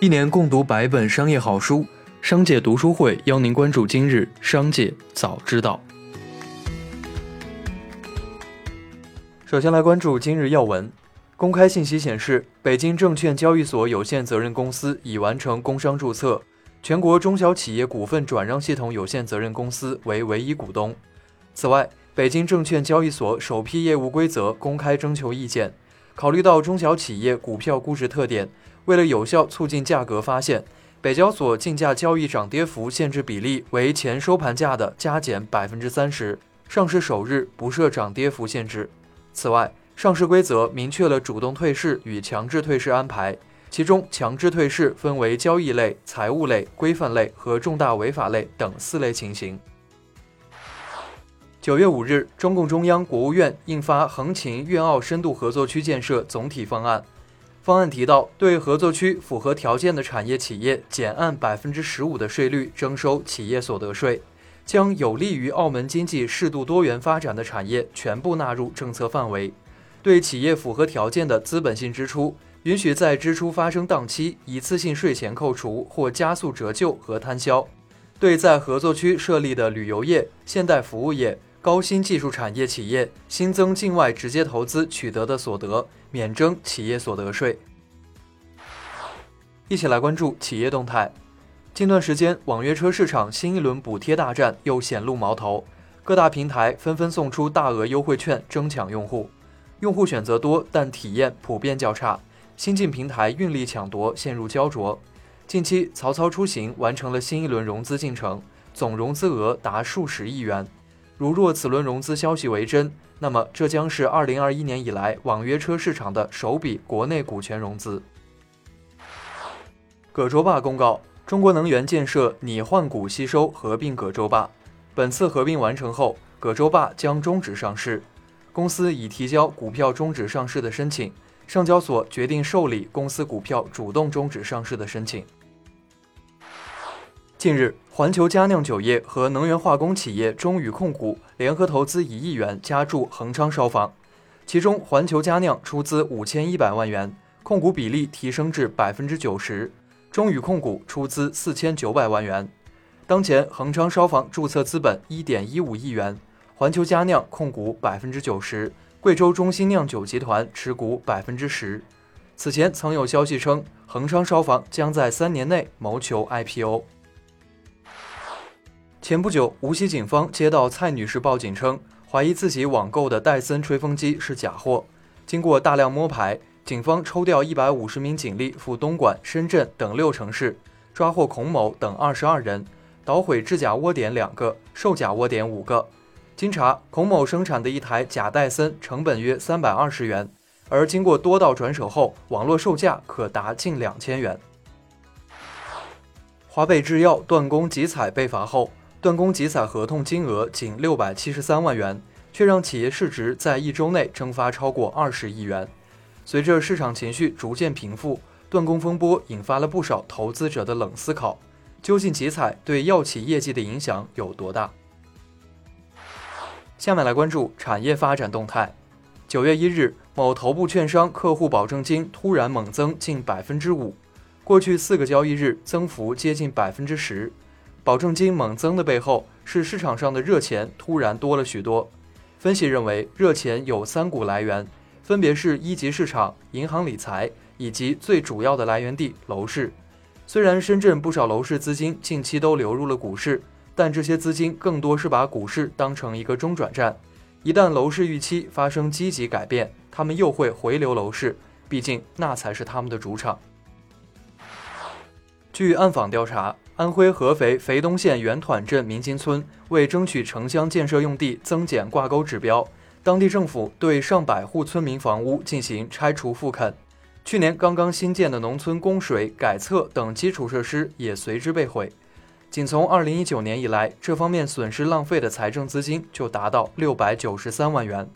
一年共读百本商业好书，商界读书会邀您关注今日商界早知道。首先来关注今日要闻。公开信息显示，北京证券交易所有限责任公司已完成工商注册，全国中小企业股份转让系统有限责任公司为唯一股东。此外，北京证券交易所首批业务规则公开征求意见，考虑到中小企业股票估值特点，为了有效促进价格发现，北交所竞价交易涨跌幅限制比例为前收盘价的加减百分之三十，上市首日不设涨跌幅限制。此外，上市规则明确了主动退市与强制退市安排，其中强制退市分为交易类、财务类、规范类和重大违法类等四类情形。九月五日，中共中央、国务院印发《横琴粤澳深度合作区建设总体方案》。方案提到，对合作区符合条件的产业企业，减按百分之十五的税率征收企业所得税，将有利于澳门经济适度多元发展的产业全部纳入政策范围。对企业符合条件的资本性支出，允许在支出发生当期一次性税前扣除或加速折旧和摊销。对在合作区设立的旅游业、现代服务业。高新技术产业企业新增境外直接投资取得的所得免征企业所得税。一起来关注企业动态。近段时间，网约车市场新一轮补贴大战又显露矛头，各大平台纷纷送出大额优惠券争抢用户，用户选择多，但体验普遍较差。新晋平台运力抢夺陷入焦灼。近期，曹操出行完成了新一轮融资进程，总融资额达数十亿元。如若此轮融资消息为真，那么这将是二零二一年以来网约车市场的首笔国内股权融资。葛洲坝公告，中国能源建设拟换股吸收合并葛洲坝，本次合并完成后，葛洲坝将终止上市。公司已提交股票终止上市的申请，上交所决定受理公司股票主动终止上市的申请。近日，环球佳酿酒业和能源化工企业中宇控股联合投资一亿元加注恒昌烧坊，其中环球佳酿出资五千一百万元，控股比例提升至百分之九十；中宇控股出资四千九百万元。当前恒昌烧坊注册资本一点一五亿元，环球佳酿控股百分之九十，贵州中心酿酒集团持股百分之十。此前曾有消息称，恒昌烧坊将在三年内谋求 IPO。前不久，无锡警方接到蔡女士报警称，怀疑自己网购的戴森吹风机是假货。经过大量摸排，警方抽调一百五十名警力赴东莞、深圳等六城市，抓获孔某等二十二人，捣毁制假窝点两个，售假窝点五个。经查，孔某生产的一台假戴森成本约三百二十元，而经过多道转手后，网络售价可达近两千元。华北制药断供集采被罚后。断供集采合同金额仅六百七十三万元，却让企业市值在一周内蒸发超过二十亿元。随着市场情绪逐渐平复，断供风波引发了不少投资者的冷思考：究竟集采对药企业绩的影响有多大？下面来关注产业发展动态。九月一日，某头部券商客户保证金突然猛增近百分之五，过去四个交易日增幅接近百分之十。保证金猛增的背后是市场上的热钱突然多了许多。分析认为，热钱有三股来源，分别是一级市场、银行理财以及最主要的来源地楼市。虽然深圳不少楼市资金近期都流入了股市，但这些资金更多是把股市当成一个中转站。一旦楼市预期发生积极改变，他们又会回流楼市，毕竟那才是他们的主场。据暗访调查。安徽合肥肥东县圆团镇明金村为争取城乡建设用地增减挂钩指标，当地政府对上百户村民房屋进行拆除复垦。去年刚刚新建的农村供水、改厕等基础设施也随之被毁。仅从2019年以来，这方面损失浪费的财政资金就达到693万元。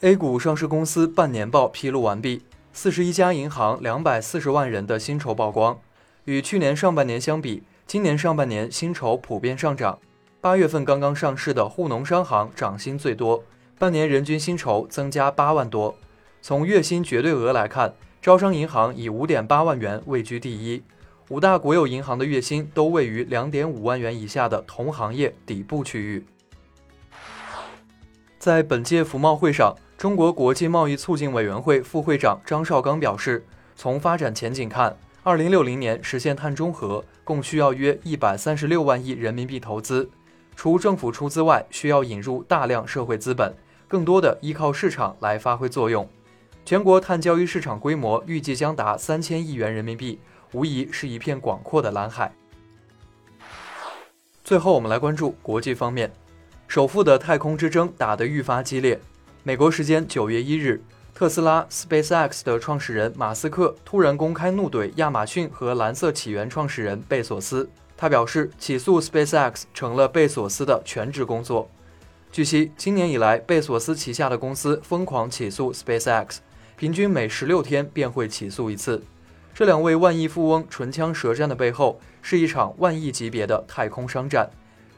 A 股上市公司半年报披露完毕，四十一家银行两百四十万人的薪酬曝光。与去年上半年相比，今年上半年薪酬普遍上涨。八月份刚刚上市的沪农商行涨薪最多，半年人均薪酬增加八万多。从月薪绝对额来看，招商银行以五点八万元位居第一。五大国有银行的月薪都位于两点五万元以下的同行业底部区域。在本届服贸会上，中国国际贸易促进委员会副会长张绍刚表示，从发展前景看，二零六零年实现碳中和共需要约一百三十六万亿人民币投资，除政府出资外，需要引入大量社会资本，更多的依靠市场来发挥作用。全国碳交易市场规模预计将达三千亿元人民币。无疑是一片广阔的蓝海。最后，我们来关注国际方面，首富的太空之争打得愈发激烈。美国时间九月一日，特斯拉 SpaceX 的创始人马斯克突然公开怒怼亚马逊和蓝色起源创始人贝索斯。他表示，起诉 SpaceX 成了贝索斯的全职工作。据悉，今年以来，贝索斯旗下的公司疯狂起诉 SpaceX，平均每十六天便会起诉一次。这两位万亿富翁唇枪舌战的背后，是一场万亿级别的太空商战。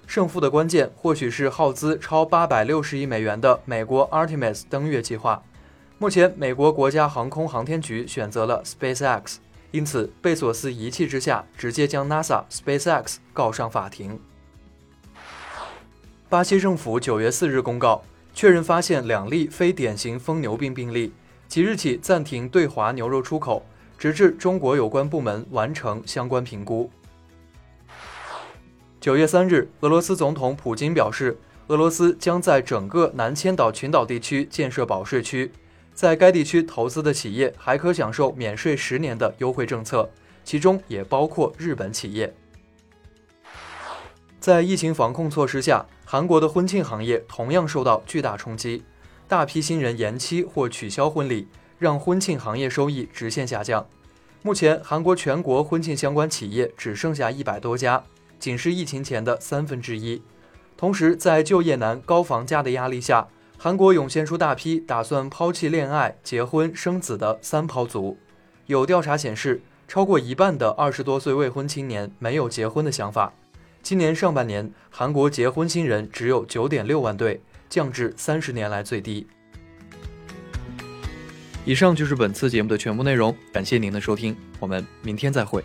胜负的关键，或许是耗资超八百六十亿美元的美国 Artemis 登月计划。目前，美国国家航空航天局选择了 SpaceX，因此贝索斯一气之下，直接将 NASA、SpaceX 告上法庭。巴西政府九月四日公告，确认发现两例非典型疯牛病病例，即日起暂停对华牛肉出口。直至中国有关部门完成相关评估。九月三日，俄罗斯总统普京表示，俄罗斯将在整个南千岛群岛地区建设保税区，在该地区投资的企业还可享受免税十年的优惠政策，其中也包括日本企业。在疫情防控措施下，韩国的婚庆行业同样受到巨大冲击，大批新人延期或取消婚礼。让婚庆行业收益直线下降。目前，韩国全国婚庆相关企业只剩下一百多家，仅是疫情前的三分之一。同时，在就业难、高房价的压力下，韩国涌现出大批打算抛弃恋爱、结婚、生子的“三抛族”。有调查显示，超过一半的二十多岁未婚青年没有结婚的想法。今年上半年，韩国结婚新人只有九点六万对，降至三十年来最低。以上就是本次节目的全部内容，感谢您的收听，我们明天再会。